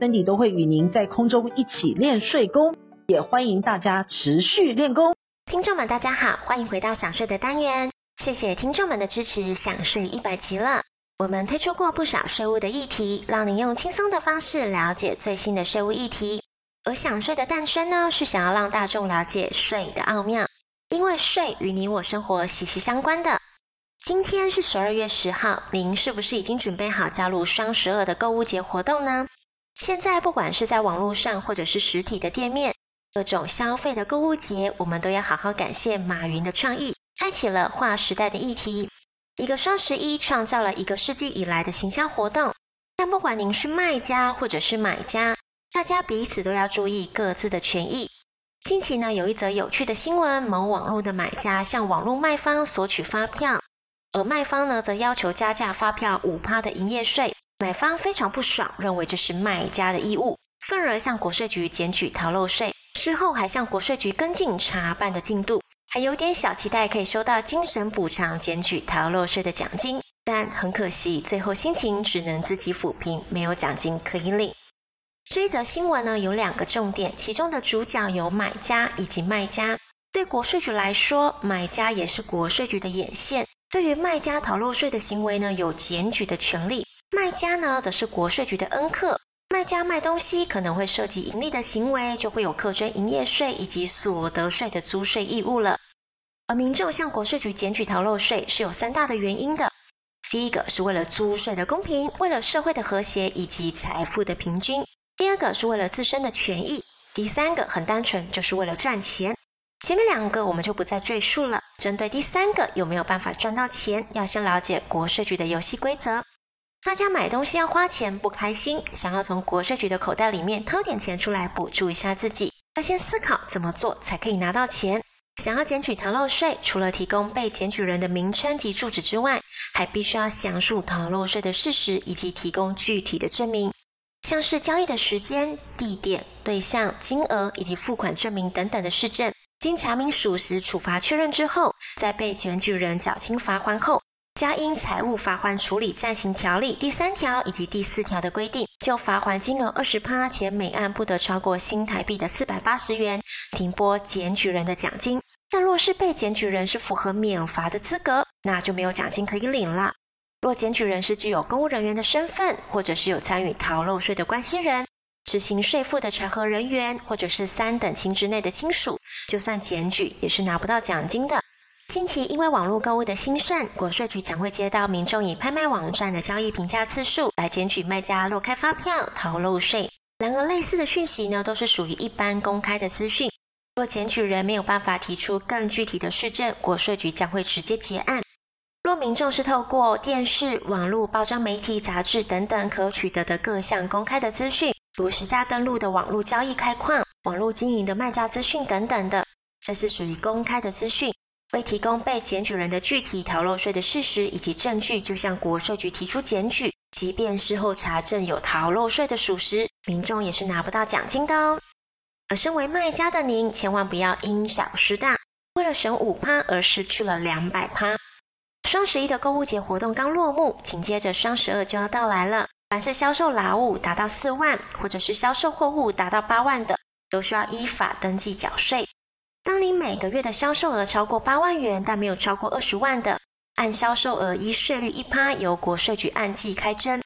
森迪都会与您在空中一起练睡功，也欢迎大家持续练功。听众们，大家好，欢迎回到想睡的单元。谢谢听众们的支持，想睡一百集了。我们推出过不少税务的议题，让您用轻松的方式了解最新的税务议题。而想税的诞生呢，是想要让大众了解税的奥妙，因为税与你我生活息息相关的。今天是十二月十号，您是不是已经准备好加入双十二的购物节活动呢？现在不管是在网络上，或者是实体的店面，各种消费的购物节，我们都要好好感谢马云的创意，开启了划时代的议题。一个双十一创造了一个世纪以来的行销活动。但不管您是卖家或者是买家，大家彼此都要注意各自的权益。近期呢，有一则有趣的新闻：某网络的买家向网络卖方索取发票，而卖方呢，则要求加价发票五趴的营业税。买方非常不爽，认为这是卖家的义务，愤而向国税局检举逃漏税。事后还向国税局跟进查办的进度，还有点小期待可以收到精神补偿检举逃漏税的奖金。但很可惜，最后心情只能自己抚平，没有奖金可以领。这一则新闻呢，有两个重点，其中的主角有买家以及卖家。对国税局来说，买家也是国税局的眼线，对于卖家逃漏税的行为呢，有检举的权利。卖家呢，则是国税局的恩客。卖家卖东西可能会涉及盈利的行为，就会有课征营业税以及所得税的租税义务了。而民众向国税局检举逃漏税是有三大的原因的：第一个是为了租税的公平，为了社会的和谐以及财富的平均；第二个是为了自身的权益；第三个很单纯，就是为了赚钱。前面两个我们就不再赘述了。针对第三个有没有办法赚到钱，要先了解国税局的游戏规则。大家买东西要花钱不开心，想要从国税局的口袋里面掏点钱出来补助一下自己，要先思考怎么做才可以拿到钱。想要检举逃漏税，除了提供被检举人的名称及住址之外，还必须要详述逃漏税的事实以及提供具体的证明，像是交易的时间、地点、对象、金额以及付款证明等等的事证。经查明属实、处罚确认之后，在被检举人缴清罚锾后。加应财务罚锾处理暂行条例第三条以及第四条的规定，就罚锾金额二十趴，且每案不得超过新台币的四百八十元，停拨检举人的奖金。但若是被检举人是符合免罚的资格，那就没有奖金可以领了。若检举人是具有公务人员的身份，或者是有参与逃漏税的关系人、执行税负的查核人员，或者是三等亲之内的亲属，就算检举也是拿不到奖金的。近期因为网络购物的兴盛，国税局常会接到民众以拍卖网站的交易评价次数来检举卖家漏开发票、逃漏税。然而，类似的讯息呢，都是属于一般公开的资讯。若检举人没有办法提出更具体的事证，国税局将会直接结案。若民众是透过电视、网络、包装媒体、杂志等等可取得的各项公开的资讯，如实价登录的网络交易开况、网络经营的卖家资讯等等的，这是属于公开的资讯。未提供被检举人的具体逃漏税的事实以及证据，就向国税局提出检举，即便事后查证有逃漏税的属实，民众也是拿不到奖金的哦。而身为卖家的您，千万不要因小失大，为了省五趴而失去了两百趴。双十一的购物节活动刚落幕，紧接着双十二就要到来了。凡是销售劳务达到四万，或者是销售货物达到八万的，都需要依法登记缴税。当您每个月的销售额超过八万元，但没有超过二十万的，按销售额一税率一趴由国税局按季开征；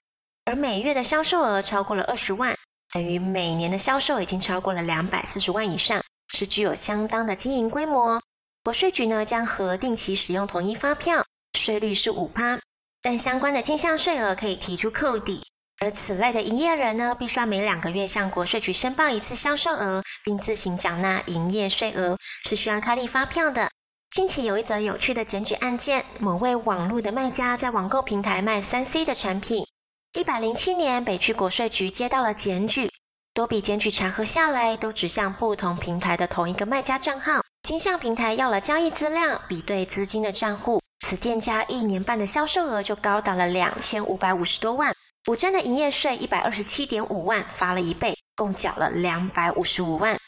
而每月的销售额超过了二十万，等于每年的销售已经超过了两百四十万以上，是具有相当的经营规模。国税局呢将核定其使用统一发票，税率是五趴，但相关的进项税额可以提出扣抵。而此类的营业人呢，必须要每两个月向国税局申报一次销售额，并自行缴纳营业税额，是需要开立发票的。近期有一则有趣的检举案件，某位网络的卖家在网购平台卖三 C 的产品。一百零七年，北区国税局接到了检举，多笔检举查核下来，都指向不同平台的同一个卖家账号，经向平台要了交易资料，比对资金的账户，此店家一年半的销售额就高达了两千五百五十多万，五成的营业税一百二十七点五万，发了一倍，共缴了两百五十五万。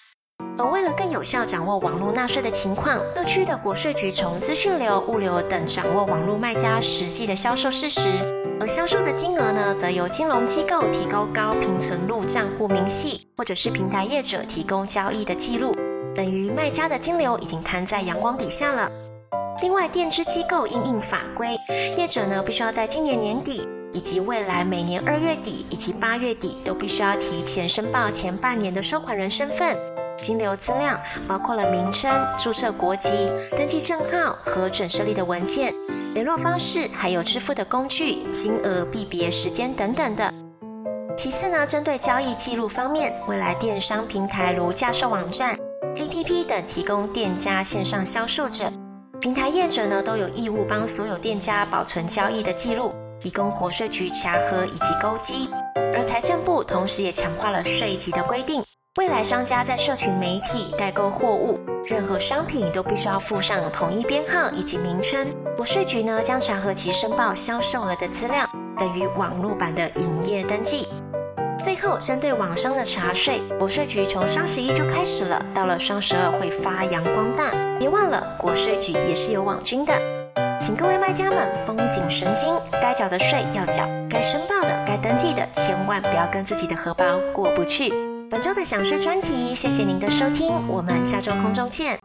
而为了更有效掌握网络纳税的情况，各区的国税局从资讯流、物流等掌握网络卖家实际的销售事实，而销售的金额呢，则由金融机构提供高频存入账户明细，或者是平台业者提供交易的记录，等于卖家的金流已经摊在阳光底下了。另外，电支机构应应法规，业者呢必须要在今年年底以及未来每年二月底以及八月底都必须要提前申报前半年的收款人身份。金流资料包括了名称、注册国籍、登记证号、和准设立的文件、联络方式，还有支付的工具、金额、币别、时间等等的。其次呢，针对交易记录方面，未来电商平台如架售网站、APP 等提供店家线上销售者，平台业者呢都有义务帮所有店家保存交易的记录，以供国税局查核以及勾稽。而财政部同时也强化了税级的规定。未来商家在社群媒体代购货物，任何商品都必须要附上统一编号以及名称。国税局呢将查核其申报销售额的资料，等于网络版的营业登记。最后，针对网商的查税，国税局从双十一就开始了，到了双十二会发扬光大。别忘了，国税局也是有网军的，请各位卖家们绷紧神经，该缴的税要缴，该申报的、该登记的，千万不要跟自己的荷包过不去。本周的享税专题，谢谢您的收听，我们下周空中见。